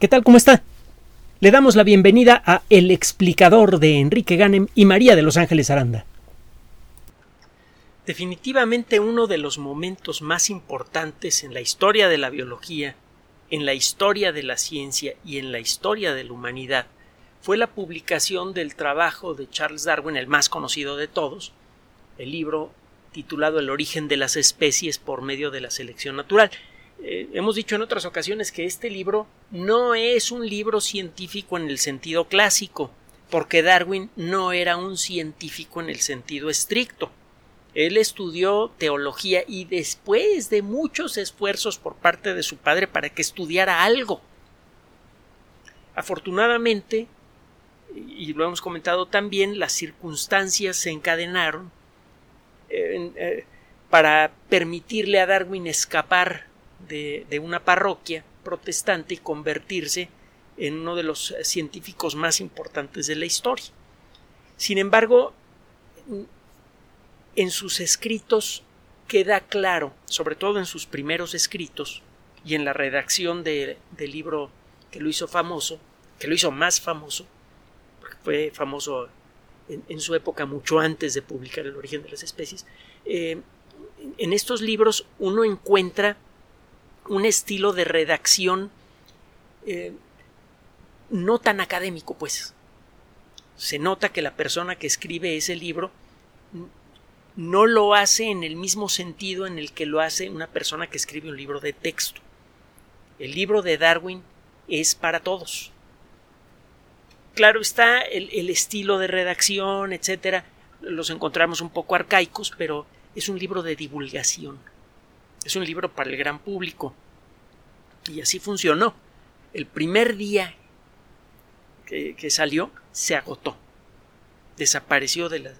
¿Qué tal? ¿Cómo está? Le damos la bienvenida a El explicador de Enrique Ganem y María de Los Ángeles Aranda. Definitivamente uno de los momentos más importantes en la historia de la biología, en la historia de la ciencia y en la historia de la humanidad fue la publicación del trabajo de Charles Darwin, el más conocido de todos, el libro titulado El origen de las especies por medio de la selección natural. Eh, hemos dicho en otras ocasiones que este libro no es un libro científico en el sentido clásico, porque Darwin no era un científico en el sentido estricto. Él estudió teología y después de muchos esfuerzos por parte de su padre para que estudiara algo. Afortunadamente, y lo hemos comentado también, las circunstancias se encadenaron eh, para permitirle a Darwin escapar de, una parroquia protestante y convertirse en uno de los científicos más importantes de la historia. Sin embargo, en sus escritos queda claro, sobre todo en sus primeros escritos y en la redacción del libro que lo hizo famoso, que lo hizo más famoso, porque fue famoso en, su época mucho antes de publicar El origen de las especies, eh, en estos libros uno encuentra un estilo de redacción eh, no tan académico, pues. Se nota que la persona que escribe ese libro no lo hace en el mismo sentido en el que lo hace una persona que escribe un libro de texto. El libro de Darwin es para todos. Claro está el, el estilo de redacción, etcétera, los encontramos un poco arcaicos, pero es un libro de divulgación. Es un libro para el gran público. Y así funcionó. El primer día que, salió se agotó. Desapareció de,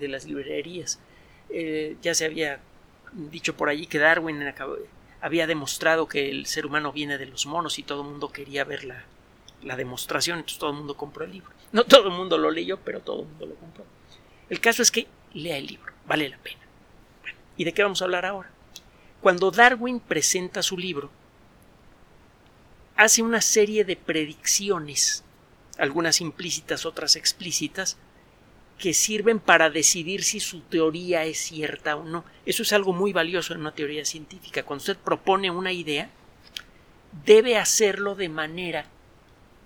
las librerías. Eh, ya se había dicho por allí que Darwin había demostrado que el ser humano viene de los monos y todo el mundo quería ver la, la demostración, entonces todo el mundo compró el libro. No todo el mundo lo leyó, pero todo el mundo lo compró. El caso es que lea el libro, vale la pena. ¿Y de qué vamos a hablar ahora? Cuando Darwin presenta su libro, hace una serie de predicciones, algunas implícitas, otras explícitas, que sirven para decidir si su teoría es cierta o no. Eso es algo muy valioso en una teoría científica. Cuando usted propone una idea, debe hacerlo de manera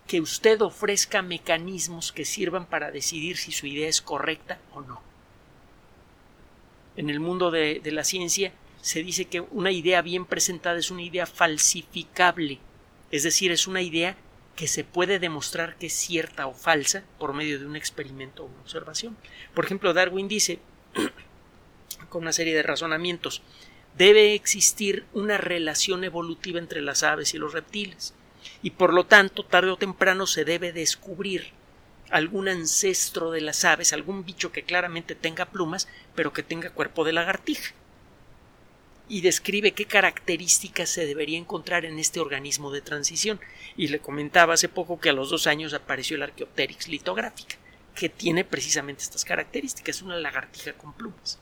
que usted ofrezca mecanismos que sirvan para decidir si su idea es correcta o no en el mundo de, la ciencia se dice que una idea bien presentada es una idea falsificable, es decir, es una idea que se puede demostrar que es cierta o falsa por medio de un experimento o una observación. Por ejemplo, Darwin dice, con una serie de razonamientos, debe existir una relación evolutiva entre las aves y los reptiles, y por lo tanto, tarde o temprano se debe descubrir algún ancestro de las aves, algún bicho que claramente tenga plumas, pero que tenga cuerpo de lagartija. Y describe qué características se debería encontrar en este organismo de transición. Y le comentaba hace poco que a los dos años apareció el Archaeopteryx litográfica, que tiene precisamente estas características, una lagartija con plumas.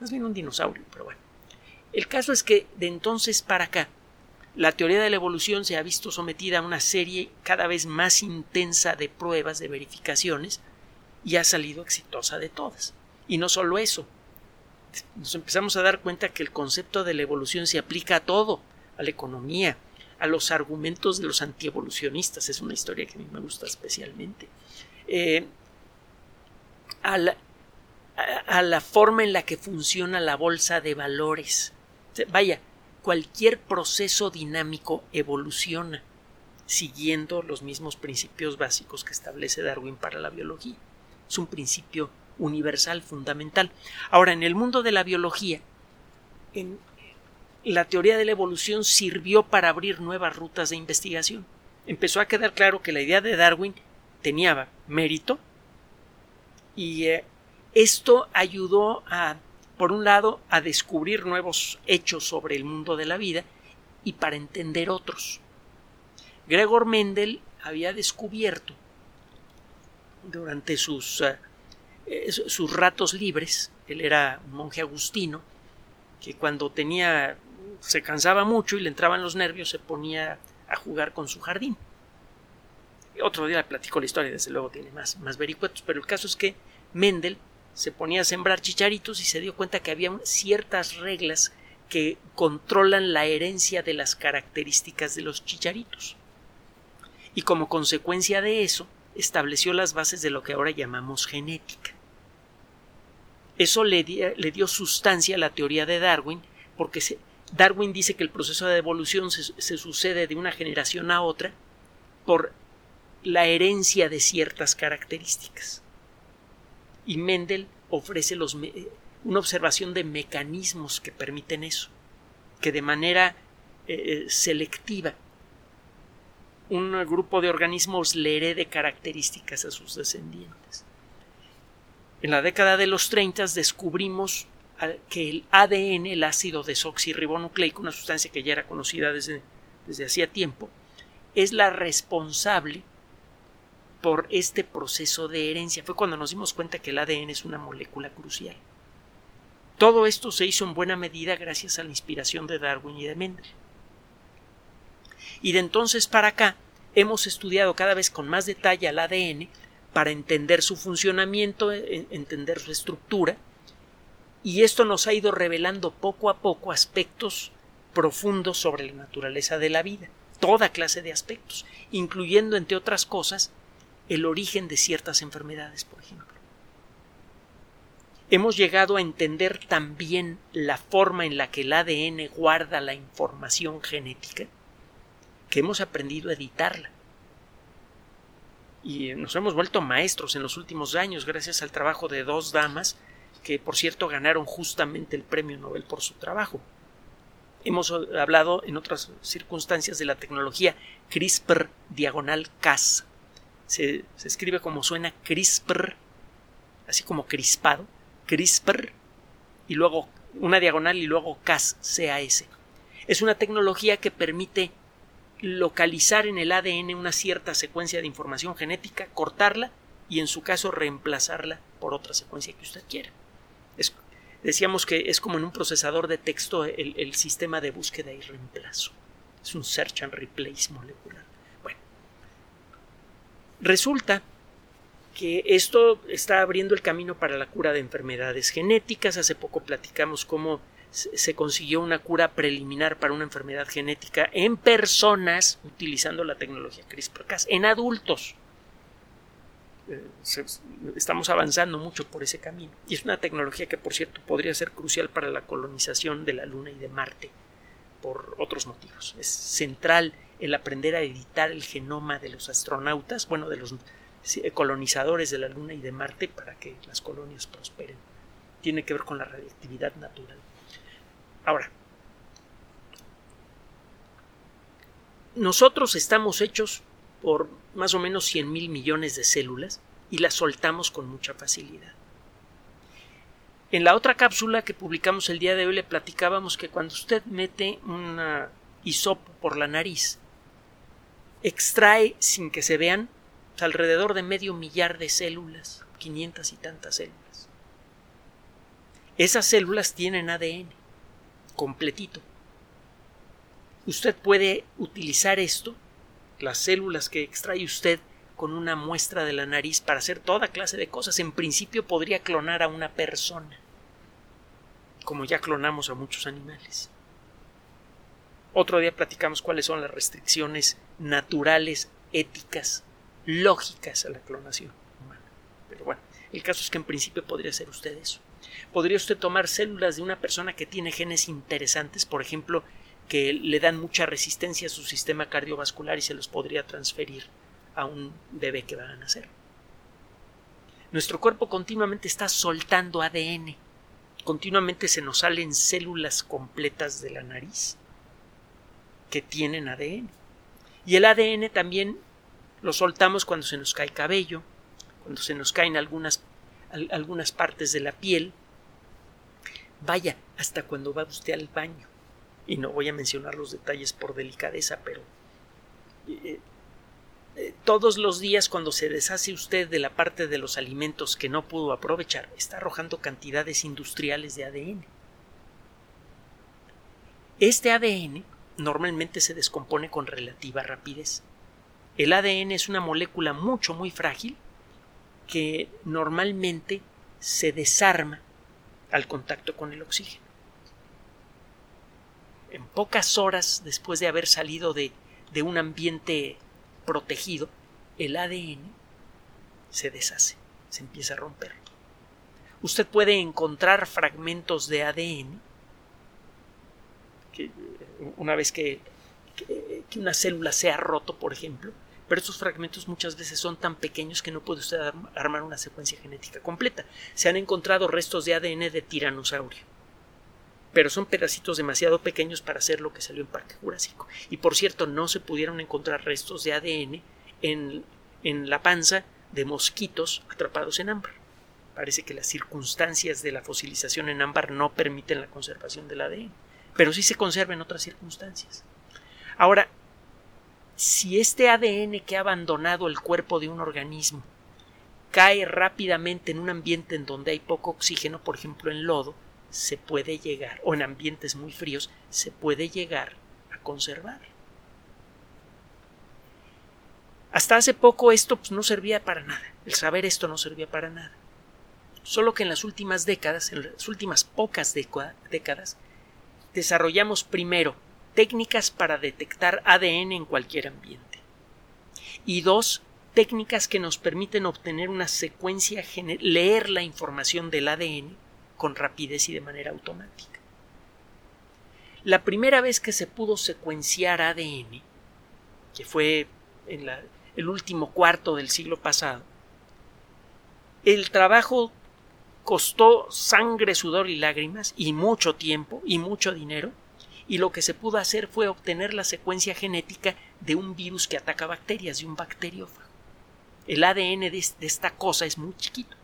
Más bien un dinosaurio, pero bueno. El caso es que de entonces para acá la teoría de la evolución se ha visto sometida a una serie cada vez más intensa de pruebas, de verificaciones, y ha salido exitosa de todas. Y no solo eso, nos empezamos a dar cuenta que el concepto de la evolución se aplica a todo, a la economía, a los argumentos de los antievolucionistas, es una historia que a mí me gusta especialmente, eh, a, la, a la forma en la que funciona la bolsa de valores. Vaya, cualquier proceso dinámico evoluciona siguiendo los mismos principios básicos que establece Darwin para la biología. Es un principio universal, fundamental. Ahora, en el mundo de la biología, la teoría de la evolución sirvió para abrir nuevas rutas de investigación. Empezó a quedar claro que la idea de Darwin tenía mérito y eh, esto ayudó a por un lado, a descubrir nuevos hechos sobre el mundo de la vida y para entender otros. Gregor Mendel había descubierto durante sus, eh, eh, sus ratos libres, él era un monje agustino, que cuando tenía se cansaba mucho y le entraban los nervios se ponía a jugar con su jardín. Otro día le platico la historia, desde luego tiene más, más vericuetos, pero el caso es que Mendel se ponía a sembrar chicharitos y se dio cuenta que había ciertas reglas que controlan la herencia de las características de los chicharitos. Y como consecuencia de eso, estableció las bases de lo que ahora llamamos genética. Eso le, dio sustancia a la teoría de Darwin, porque Darwin dice que el proceso de evolución se sucede de una generación a otra por la herencia de ciertas características. Y Mendel ofrece los, una observación de mecanismos que permiten eso, que de manera eh, eh, selectiva un grupo de organismos le herede características a sus descendientes. En la década de los 30 descubrimos que el ADN, el ácido desoxirribonucleico, una sustancia que ya era conocida desde, desde hacía tiempo, es la responsable por este proceso de herencia. Fue cuando nos dimos cuenta que el ADN es una molécula crucial. Todo esto se hizo en buena medida gracias a la inspiración de Darwin y de Mendel. Y de entonces para acá hemos estudiado cada vez con más detalle al ADN para entender su funcionamiento, e, entender su estructura, y esto nos ha ido revelando poco a poco aspectos profundos sobre la naturaleza de la vida, toda clase de aspectos, incluyendo, entre otras cosas, el origen de ciertas enfermedades, por ejemplo. Hemos llegado a entender también la forma en la que el ADN guarda la información genética, que hemos aprendido a editarla. Y nos hemos vuelto maestros en los últimos años gracias al trabajo de dos damas que, por cierto, ganaron justamente el premio Nobel por su trabajo. Hemos hablado en otras circunstancias de la tecnología CRISPR diagonal Cas se, escribe como suena CRISPR, así como crispado, CRISPR, y luego una diagonal y luego CAS, CAS. Es una tecnología que permite localizar en el ADN una cierta secuencia de información genética, cortarla y en su caso reemplazarla por otra secuencia que usted quiera. decíamos que es como en un procesador de texto el, el sistema de búsqueda y reemplazo. Es un search and replace molecular. Resulta que esto está abriendo el camino para la cura de enfermedades genéticas. Hace poco platicamos cómo se consiguió una cura preliminar para una enfermedad genética en personas utilizando la tecnología CRISPR-Cas, en adultos. Eh, estamos avanzando mucho por ese camino. Y es una tecnología que, por cierto, podría ser crucial para la colonización de la Luna y de Marte por otros motivos. Es central el aprender a editar el genoma de los astronautas, bueno, de los colonizadores de la Luna y de Marte para que las colonias prosperen. Tiene que ver con la radiactividad natural. Ahora, nosotros estamos hechos por más o menos 100 mil millones de células y las soltamos con mucha facilidad. En la otra cápsula que publicamos el día de hoy le platicábamos que cuando usted mete un hisopo por la nariz extrae sin que se vean alrededor de medio millar de células, 500 y tantas células. Esas células tienen ADN completito. Usted puede utilizar esto, las células que extrae usted con una muestra de la nariz para hacer toda clase de cosas. En principio podría clonar a una persona, como ya clonamos a muchos animales. Otro día platicamos cuáles son las restricciones naturales, éticas, lógicas a la clonación humana. Pero bueno, el caso es que en principio podría ser usted eso. Podría usted tomar células de una persona que tiene genes interesantes, por ejemplo, que le dan mucha resistencia a su sistema cardiovascular y se los podría transferir a un bebé que va a nacer. Nuestro cuerpo continuamente está soltando ADN. Continuamente se nos salen células completas de la nariz que tienen ADN. Y el ADN también lo soltamos cuando se nos cae cabello, cuando se nos caen algunas, algunas partes de la piel. Vaya, hasta cuando va usted al baño. Y no voy a mencionar los detalles por delicadeza, pero eh, eh, todos los días cuando se deshace usted de la parte de los alimentos que no pudo aprovechar, está arrojando cantidades industriales de ADN. Este ADN normalmente se descompone con relativa rapidez. El ADN es una molécula mucho, muy frágil que normalmente se desarma al contacto con el oxígeno. En pocas horas después de haber salido de, de un ambiente protegido, el ADN se deshace, se empieza a romper. Usted puede encontrar fragmentos de ADN que, una vez que, que, una célula se ha roto, por ejemplo, pero estos fragmentos muchas veces son tan pequeños que no puede usted armar una secuencia genética completa. Se han encontrado restos de ADN de tiranosaurio, pero son pedacitos demasiado pequeños para hacer lo que salió en Parque Jurásico. Y por cierto, no se pudieron encontrar restos de ADN en, en la panza de mosquitos atrapados en ámbar. Parece que las circunstancias de la fosilización en ámbar no permiten la conservación del ADN, pero sí se conserva en otras circunstancias. Ahora, si este ADN que ha abandonado el cuerpo de un organismo cae rápidamente en un ambiente en donde hay poco oxígeno, por ejemplo en lodo, se puede llegar, o en ambientes muy fríos, se puede llegar a conservar. Hasta hace poco esto pues, no servía para nada. El saber esto no servía para nada. Solo que en las últimas décadas, en las últimas pocas décadas, desarrollamos primero técnicas para detectar ADN en cualquier ambiente. Y dos, técnicas que nos permiten obtener una secuencia, leer la información del ADN con rapidez y de manera automática. La primera vez que se pudo secuenciar ADN, que fue en el último cuarto del siglo pasado, el trabajo costó sangre, sudor y lágrimas, y mucho tiempo, y mucho dinero, y lo que se pudo hacer fue obtener la secuencia genética de un virus que ataca bacterias, de un bacteriófago. El ADN de, esta cosa es muy chiquito,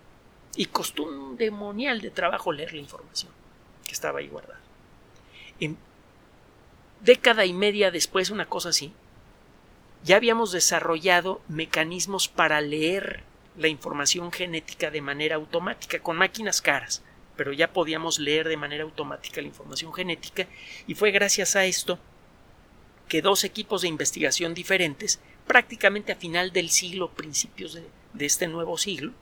y costó un demonial de trabajo leer la información que estaba ahí guardada. En década y media después, una cosa así, ya habíamos desarrollado mecanismos para leer la información genética de manera automática con máquinas caras, pero ya podíamos leer de manera automática la información genética y fue gracias a esto que dos equipos de investigación diferentes, prácticamente a final del siglo, principios de, este nuevo siglo,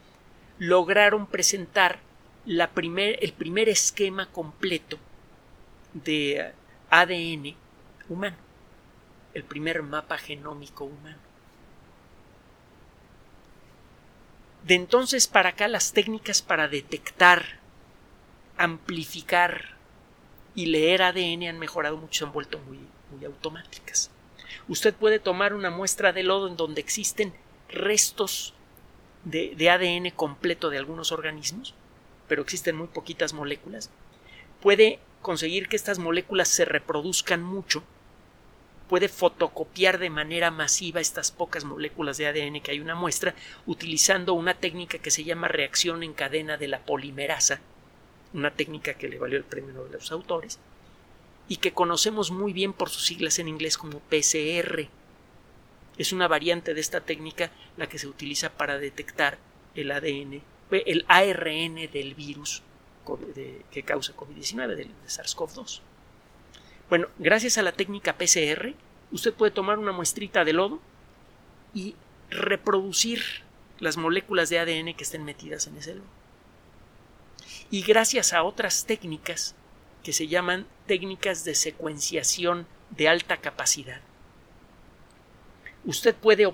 lograron presentar la el primer esquema completo de ADN humano el primer mapa genómico humano. De entonces para acá las técnicas para detectar, amplificar y leer ADN han mejorado mucho, se han vuelto muy, muy automáticas. Usted puede tomar una muestra de lodo en donde existen restos de, de ADN completo de algunos organismos, pero existen muy poquitas moléculas. Puede conseguir que estas moléculas se reproduzcan mucho puede fotocopiar de manera masiva estas pocas moléculas de ADN que hay una muestra utilizando una técnica que se llama reacción en cadena de la polimerasa, una técnica que le valió el premio de los autores y que conocemos muy bien por sus siglas en inglés como PCR. Es una variante de esta técnica la que se utiliza para detectar el ADN, el ARN del virus que causa COVID-19, del SARS-CoV-2. Bueno, gracias a la técnica PCR, usted puede tomar una muestrita de lodo y reproducir las moléculas de ADN que estén metidas en ese lodo. Y gracias a otras técnicas que se llaman técnicas de secuenciación de alta capacidad, usted puede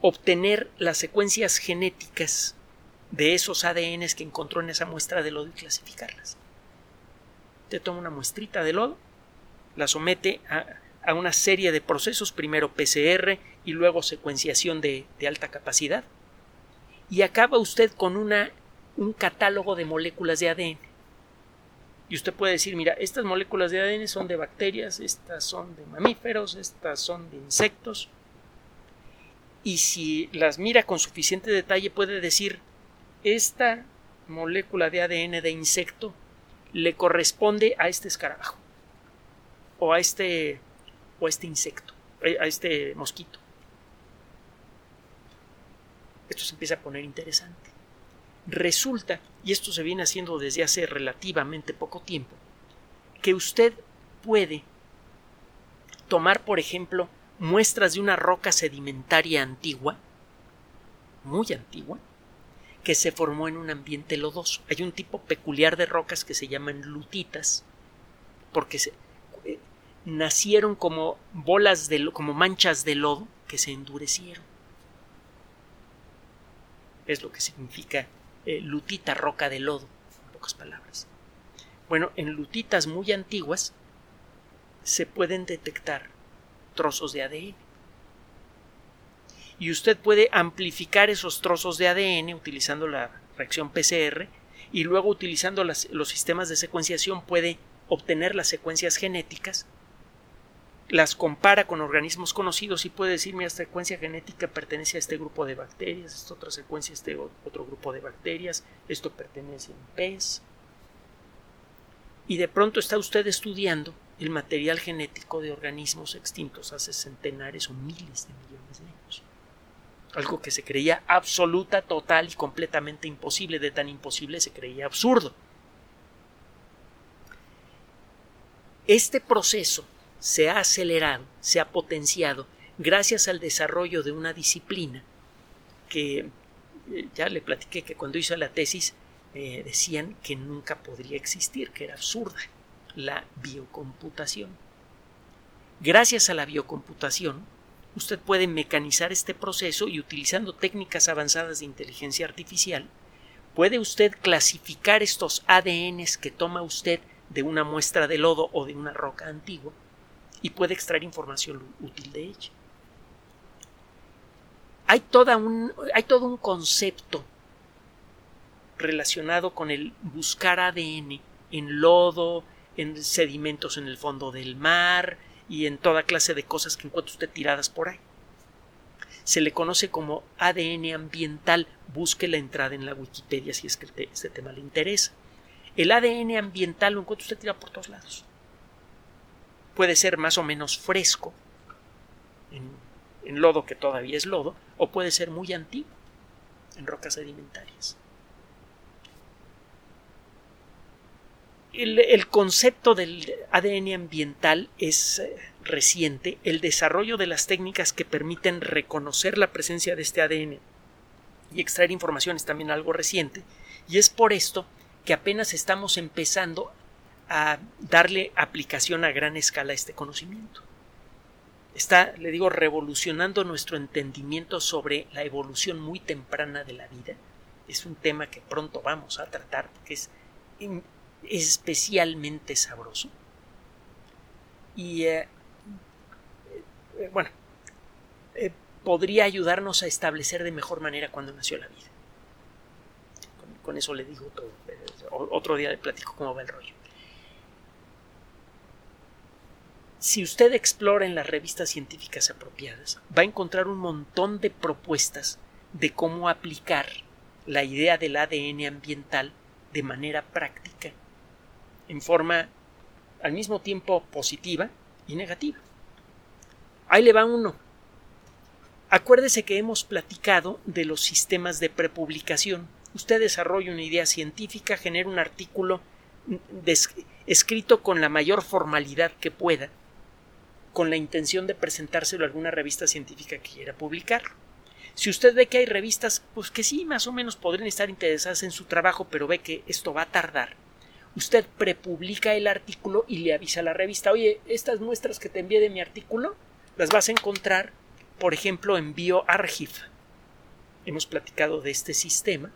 obtener las secuencias genéticas de esos ADNs que encontró en esa muestra de lodo y clasificarlas. Usted toma una muestrita de lodo, la somete a, una serie de procesos, primero PCR y luego secuenciación de, alta capacidad, y acaba usted con una, un catálogo de moléculas de ADN. Y usted puede decir, mira, estas moléculas de ADN son de bacterias, estas son de mamíferos, estas son de insectos. Y si las mira con suficiente detalle puede decir, esta molécula de ADN de insecto le corresponde a este escarabajo o a este o este insecto, a este mosquito. Esto se empieza a poner interesante. Resulta, y esto se viene haciendo desde hace relativamente poco tiempo, que usted puede tomar, por ejemplo, muestras de una roca sedimentaria antigua, muy antigua, que se formó en un ambiente lodoso. Hay un tipo peculiar de rocas que se llaman lutitas, porque se, eh, nacieron como bolas de como manchas de lodo que se endurecieron. Es lo que significa eh, lutita, roca de lodo, en pocas palabras. Bueno, en lutitas muy antiguas se pueden detectar trozos de ADN. Y usted puede amplificar esos trozos de ADN utilizando la reacción PCR y luego utilizando los sistemas de secuenciación puede obtener las secuencias genéticas, las compara con organismos conocidos y puede decir, mi secuencia genética pertenece a este grupo de bacterias, esta otra secuencia a este otro grupo de bacterias, esto pertenece a un pez. Y de pronto está usted estudiando el material genético de organismos extintos hace centenares o miles de millones de años. Algo que se creía absoluta, total y completamente imposible, de tan imposible se creía absurdo. Este proceso se ha acelerado, se ha potenciado gracias al desarrollo de una disciplina que eh, ya le platiqué que cuando hizo la tesis eh, decían que nunca podría existir, que era absurda la biocomputación. Gracias a la biocomputación, usted puede mecanizar este proceso y utilizando técnicas avanzadas de inteligencia artificial, puede usted clasificar estos ADNs que toma usted de una muestra de lodo o de una roca antigua y puede extraer información útil de ella. Hay, toda un, hay todo un concepto relacionado con el buscar ADN en lodo, en sedimentos en el fondo del mar y en toda clase de cosas que encuentra usted tiradas por ahí. Se le conoce como ADN ambiental. Busque la entrada en la Wikipedia si es que este tema le interesa. El ADN ambiental lo encuentra usted tirado por todos lados. Puede ser más o menos fresco, en, lodo que todavía es lodo, o puede ser muy antiguo, en rocas sedimentarias. El, concepto del ADN ambiental es eh, reciente. El desarrollo de las técnicas que permiten reconocer la presencia de este ADN y extraer información es también algo reciente. Y es por esto que apenas estamos empezando a darle aplicación a gran escala a este conocimiento. Está, le digo, revolucionando nuestro entendimiento sobre la evolución muy temprana de la vida. Es un tema que pronto vamos a tratar porque es especialmente sabroso. Y eh, eh, bueno, eh, podría ayudarnos a establecer de mejor manera cuando nació la vida. Con, eso le digo todo. Otro día le platico cómo va el rollo. Si usted explora en las revistas científicas apropiadas, va a encontrar un montón de propuestas de cómo aplicar la idea del ADN ambiental de manera práctica en forma al mismo tiempo positiva y negativa. Ahí le va uno. Acuérdese que hemos platicado de los sistemas de prepublicación. Usted desarrolla una idea científica, genera un artículo escrito con la mayor formalidad que pueda, con la intención de presentárselo a alguna revista científica que quiera publicar. Si usted ve que hay revistas, pues que sí, más o menos podrían estar interesadas en su trabajo, pero ve que esto va a tardar, usted prepublica el artículo y le avisa a la revista, oye, estas muestras que te envié de mi artículo las vas a encontrar, por ejemplo, en BioArchive. Hemos platicado de este sistema,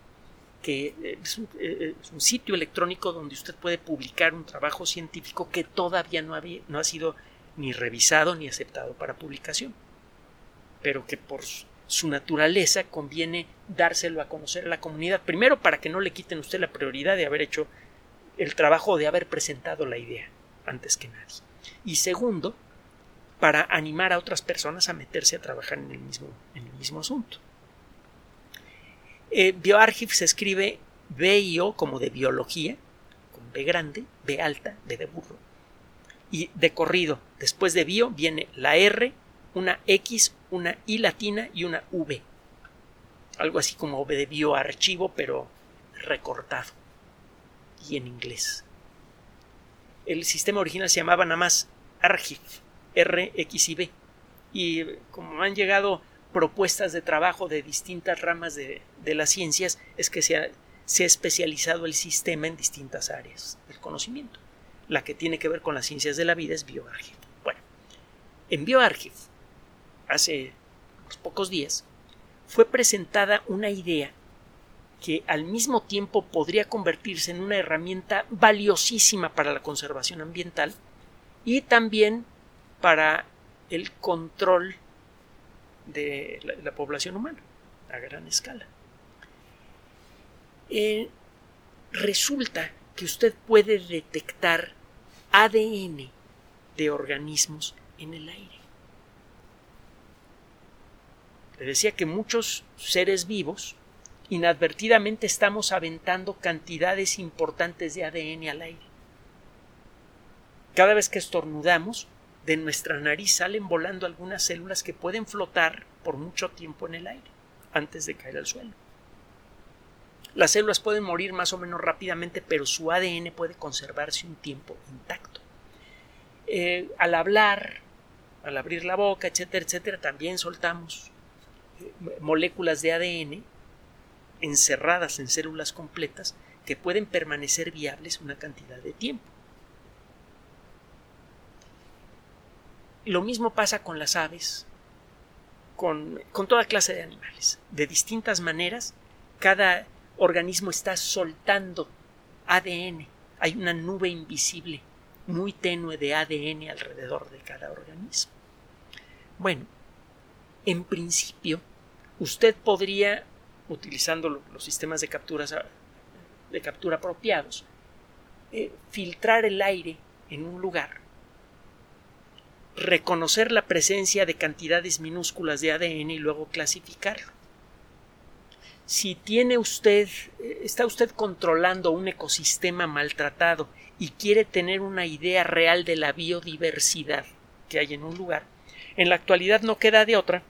que eh, es un, eh, es un, sitio electrónico donde usted puede publicar un trabajo científico que todavía no, había, no ha sido ni revisado ni aceptado para publicación, pero que por su naturaleza conviene dárselo a conocer a la comunidad, primero para que no le quiten usted la prioridad de haber hecho el trabajo de haber presentado la idea antes que nadie. Y segundo, para animar a otras personas a meterse a trabajar en el mismo, en el mismo asunto. Eh, se escribe B-I-O como de biología, con B grande, B alta, B de burro. Y de corrido, después de bio viene la R, una X, una I latina y una V. Algo así como B de bioarchivo, pero recortado y en inglés. El sistema original se llamaba nada más Archive R, X y B. Y como han llegado propuestas de trabajo de distintas ramas de, las ciencias, es que se ha, se ha especializado el sistema en distintas áreas del conocimiento. La que tiene que ver con las ciencias de la vida es BioArchive. Bueno, en BioArchive, hace pocos días, fue presentada una idea que al mismo tiempo podría convertirse en una herramienta valiosísima para la conservación ambiental y también para el control de la, población humana a gran escala. Eh, resulta que usted puede detectar ADN de organismos en el aire. Le decía que muchos seres vivos inadvertidamente estamos aventando cantidades importantes de ADN al aire. Cada vez que estornudamos, de nuestra nariz salen volando algunas células que pueden flotar por mucho tiempo en el aire antes de caer al suelo. Las células pueden morir más o menos rápidamente, pero su ADN puede conservarse un tiempo intacto. Eh, al hablar, al abrir la boca, etcétera, etcétera, también soltamos eh, moléculas de ADN encerradas en células completas que pueden permanecer viables una cantidad de tiempo. Lo mismo pasa con las aves, con, con, toda clase de animales. De distintas maneras, cada organismo está soltando ADN. Hay una nube invisible, muy tenue de ADN alrededor de cada organismo. Bueno, en principio, usted podría utilizando los sistemas de, de captura apropiados, eh, filtrar el aire en un lugar, reconocer la presencia de cantidades minúsculas de ADN y luego clasificarlo. Si tiene usted, eh, está usted controlando un ecosistema maltratado y quiere tener una idea real de la biodiversidad que hay en un lugar, en la actualidad no queda de otra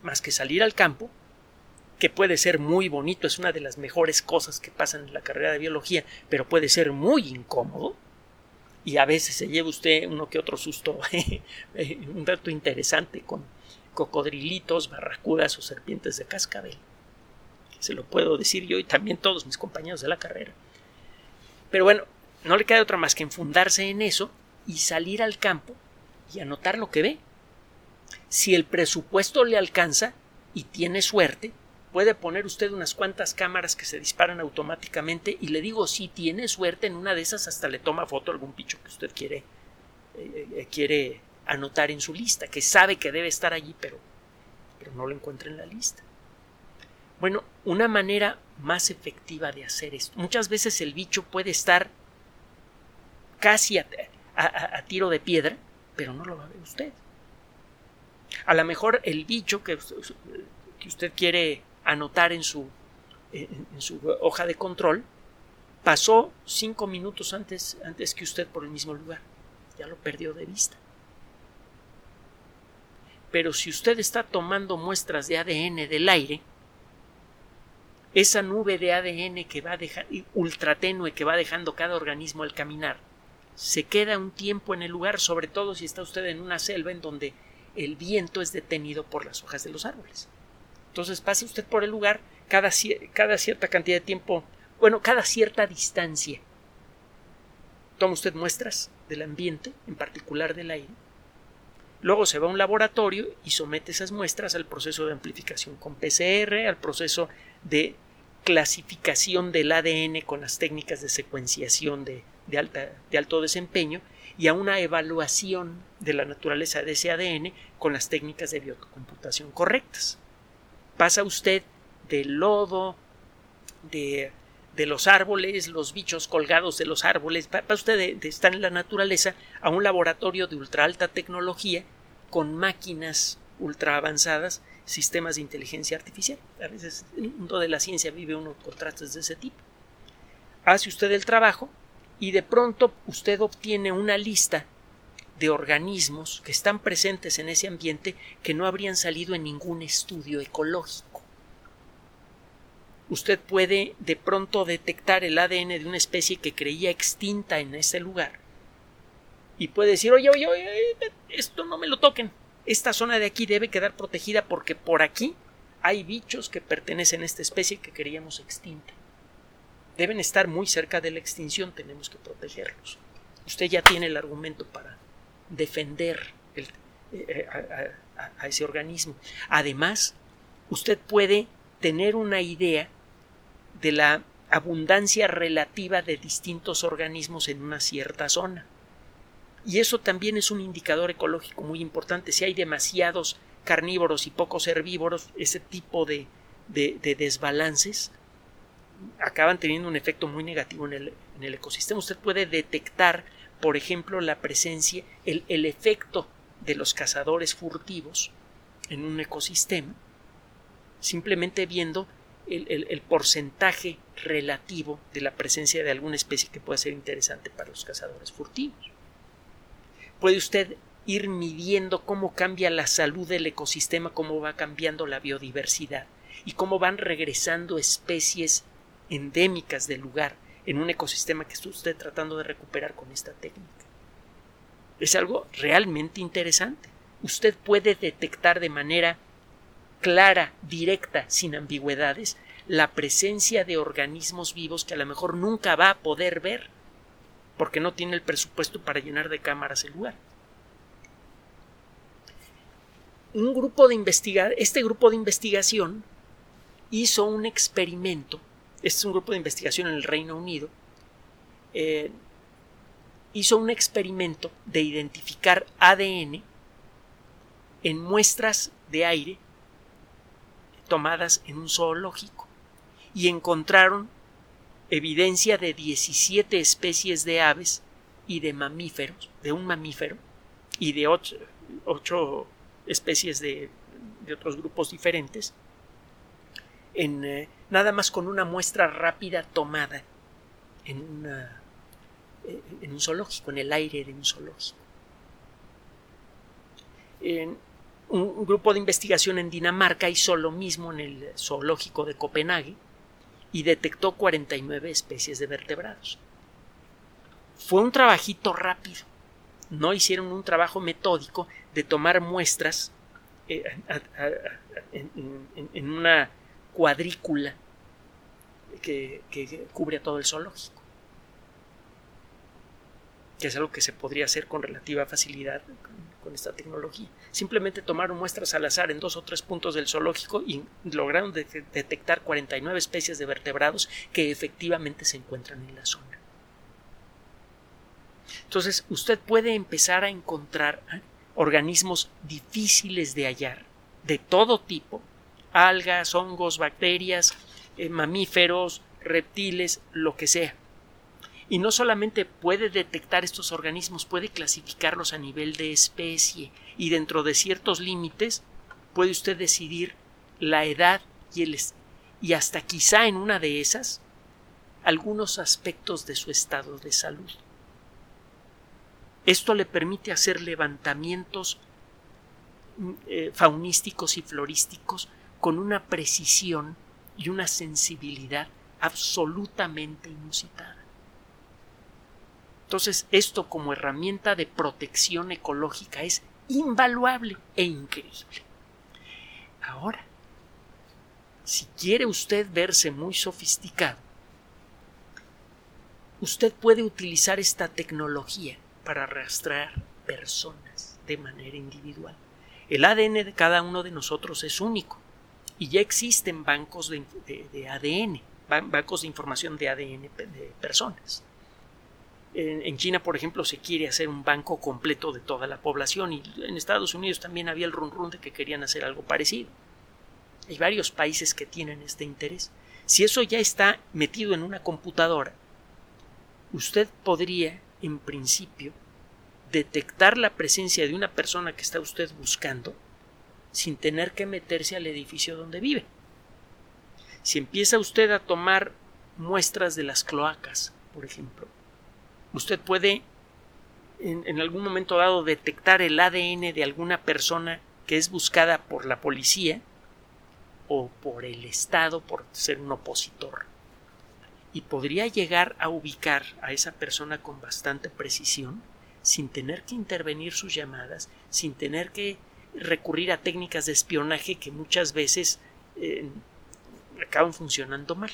más que salir al campo que puede ser muy bonito, es una de las mejores cosas que pasan en la carrera de biología, pero puede ser muy incómodo y a veces se lleva usted uno que otro susto, un dato interesante con cocodrilitos, barracudas o serpientes de cascabel. Se lo puedo decir yo y también todos mis compañeros de la carrera. Pero bueno, no le queda otra más que enfundarse en eso y salir al campo y anotar lo que ve. Si el presupuesto le alcanza y tiene suerte, puede poner usted unas cuantas cámaras que se disparan automáticamente y le digo si tiene suerte en una de esas hasta le toma foto algún picho que usted quiere eh, eh, quiere anotar en su lista que sabe que debe estar allí pero pero no lo encuentra en la lista bueno una manera más efectiva de hacer esto muchas veces el bicho puede estar casi a, tiro de piedra pero no lo va a ver usted a lo mejor el bicho que, usted quiere anotar en su, en, su hoja de control, pasó cinco minutos antes, antes que usted por el mismo lugar. Ya lo perdió de vista. Pero si usted está tomando muestras de ADN del aire, esa nube de ADN que va dejando, ultratenue que va dejando cada organismo al caminar, se queda un tiempo en el lugar, sobre todo si está usted en una selva en donde el viento es detenido por las hojas de los árboles. Entonces pase usted por el lugar cada, cada cierta cantidad de tiempo, bueno, cada cierta distancia. Toma usted muestras del ambiente, en particular del aire. Luego se va a un laboratorio y somete esas muestras al proceso de amplificación con PCR, al proceso de clasificación del ADN con las técnicas de secuenciación de, alta, de alto desempeño y a una evaluación de la naturaleza de ese ADN con las técnicas de biocomputación correctas. Pasa usted del lodo, de, de, los árboles, los bichos colgados de los árboles, pasa usted de, estar en la naturaleza a un laboratorio de ultra alta tecnología con máquinas ultra avanzadas, sistemas de inteligencia artificial. A veces en el mundo de la ciencia vive uno contrastes de ese tipo. Hace usted el trabajo y de pronto usted obtiene una lista de organismos que están presentes en ese ambiente que no habrían salido en ningún estudio ecológico. Usted puede de pronto detectar el ADN de una especie que creía extinta en ese lugar y puede decir, oye, oye, oye, esto no me lo toquen. Esta zona de aquí debe quedar protegida porque por aquí hay bichos que pertenecen a esta especie que queríamos extinta. Deben estar muy cerca de la extinción, tenemos que protegerlos. Usted ya tiene el argumento para defender eh, a ese organismo. Además, usted puede tener una idea de la abundancia relativa de distintos organismos en una cierta zona. Y eso también es un indicador ecológico muy importante. Si hay demasiados carnívoros y pocos herbívoros, ese tipo de, desbalances acaban teniendo un efecto muy negativo en el, en el, ecosistema. Usted puede detectar, por ejemplo, la presencia, el, el efecto de los cazadores furtivos en un ecosistema, simplemente viendo el, el, porcentaje relativo de la presencia de alguna especie que pueda ser interesante para los cazadores furtivos puede usted ir midiendo cómo cambia la salud del ecosistema, cómo va cambiando la biodiversidad y cómo van regresando especies endémicas del lugar en un ecosistema que está usted tratando de recuperar con esta técnica. Es algo realmente interesante. Usted puede detectar de manera clara, directa, sin ambigüedades, la presencia de organismos vivos que a lo mejor nunca va a poder ver porque no tiene el presupuesto para llenar de cámaras el lugar. Un grupo de este grupo de investigación hizo un experimento, este es un grupo de investigación en el Reino Unido, eh, hizo un experimento de identificar ADN en muestras de aire tomadas en un zoológico y encontraron evidencia de 17 especies de aves y de mamíferos, de un mamífero, y de 8, especies de, otros grupos diferentes, en, eh, nada más con una muestra rápida tomada en, eh, en un zoológico, en el aire de un zoológico. En un grupo de investigación en Dinamarca hizo lo mismo en el zoológico de Copenhague, y detectó 49 especies de vertebrados. Fue un trabajito rápido. No hicieron un trabajo metódico de tomar muestras eh, en, una cuadrícula que, cubre a todo el zoológico. Que es algo que se podría hacer con relativa facilidad con esta tecnología. Simplemente tomaron muestras al azar en dos o tres puntos del zoológico y lograron detectar 49 especies de vertebrados que efectivamente se encuentran en la zona. Entonces, usted puede empezar a encontrar ¿eh? organismos difíciles de hallar, de todo tipo, algas, hongos, bacterias, eh, mamíferos, reptiles, lo que sea y no solamente puede detectar estos organismos, puede clasificarlos a nivel de especie y dentro de ciertos límites puede usted decidir la edad y, el, y hasta quizá en una de esas algunos aspectos de su estado de salud. Esto le permite hacer levantamientos mm, eh, faunísticos y florísticos con una precisión y una sensibilidad absolutamente inusitada. Entonces, esto como herramienta de protección ecológica es invaluable e increíble. Ahora, si quiere usted verse muy sofisticado, usted puede utilizar esta tecnología para rastrear personas de manera individual. El ADN de cada uno de nosotros es único y ya existen bancos de, ADN, bancos de información de ADN de personas. En, China, por ejemplo, se quiere hacer un banco completo de toda la población y en Estados Unidos también había el run run de que querían hacer algo parecido. Hay varios países que tienen este interés. Si eso ya está metido en una computadora, usted podría, en principio, detectar la presencia de una persona que está usted buscando sin tener que meterse al edificio donde vive. Si empieza usted a tomar muestras de las cloacas, por ejemplo, usted puede en, algún momento dado detectar el ADN de alguna persona que es buscada por la policía o por el Estado por ser un opositor. Y podría llegar a ubicar a esa persona con bastante precisión sin tener que intervenir sus llamadas, sin tener que recurrir a técnicas de espionaje que muchas veces eh, acaban funcionando mal.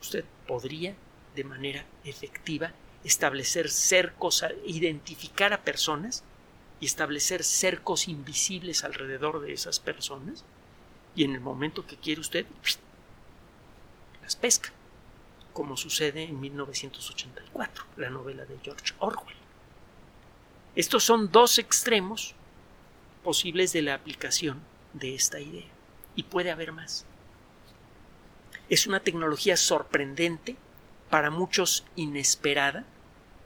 Usted podría de manera efectiva establecer cercos, identificar a personas y establecer cercos invisibles alrededor de esas personas y en el momento que quiere usted las pesca, como sucede en 1984, la novela de George Orwell. Estos son dos extremos posibles de la aplicación de esta idea y puede haber más. Es una tecnología sorprendente, para muchos inesperada,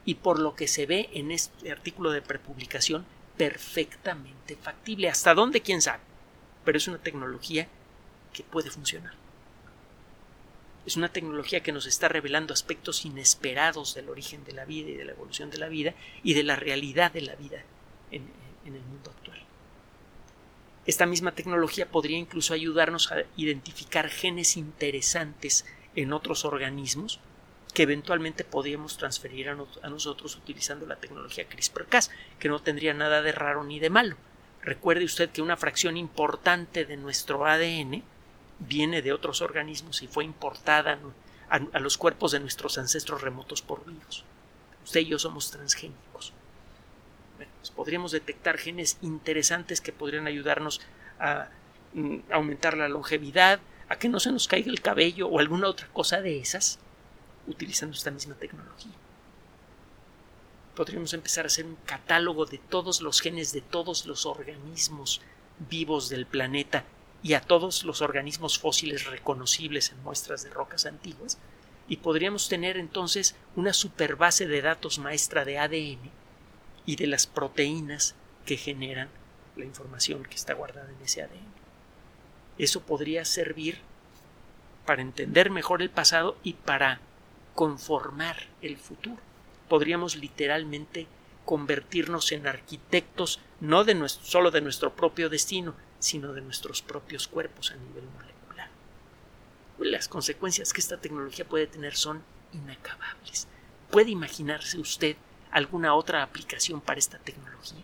y por lo que se ve en este artículo de prepublicación, perfectamente factible. ¿Hasta dónde? ¿Quién sabe? Pero es una tecnología que puede funcionar. Es una tecnología que nos está revelando aspectos inesperados del origen de la vida y de la evolución de la vida y de la realidad de la vida en, en el mundo actual. Esta misma tecnología podría incluso ayudarnos a identificar genes interesantes en otros organismos que eventualmente podríamos transferir a, nosotros utilizando la tecnología CRISPR-Cas, que no tendría nada de raro ni de malo. Recuerde usted que una fracción importante de nuestro ADN viene de otros organismos y fue importada a, los cuerpos de nuestros ancestros remotos por virus. Usted y yo somos transgénicos. Pues podríamos detectar genes interesantes que podrían ayudarnos a mm, aumentar la longevidad, a que no se nos caiga el cabello o alguna otra cosa de esas utilizando esta misma tecnología. Podríamos empezar a hacer un catálogo de todos los genes de todos los organismos vivos del planeta y a todos los organismos fósiles reconocibles en muestras de rocas antiguas, y podríamos tener entonces una superbase de datos maestra de ADN y de las proteínas que generan la información que está guardada en ese ADN. Eso podría servir para entender mejor el pasado y para conformar el futuro. Podríamos literalmente convertirnos en arquitectos no de solo de nuestro propio destino, sino de nuestros propios cuerpos a nivel molecular. Las consecuencias que esta tecnología puede tener son inacabables. ¿Puede imaginarse usted alguna otra aplicación para esta tecnología?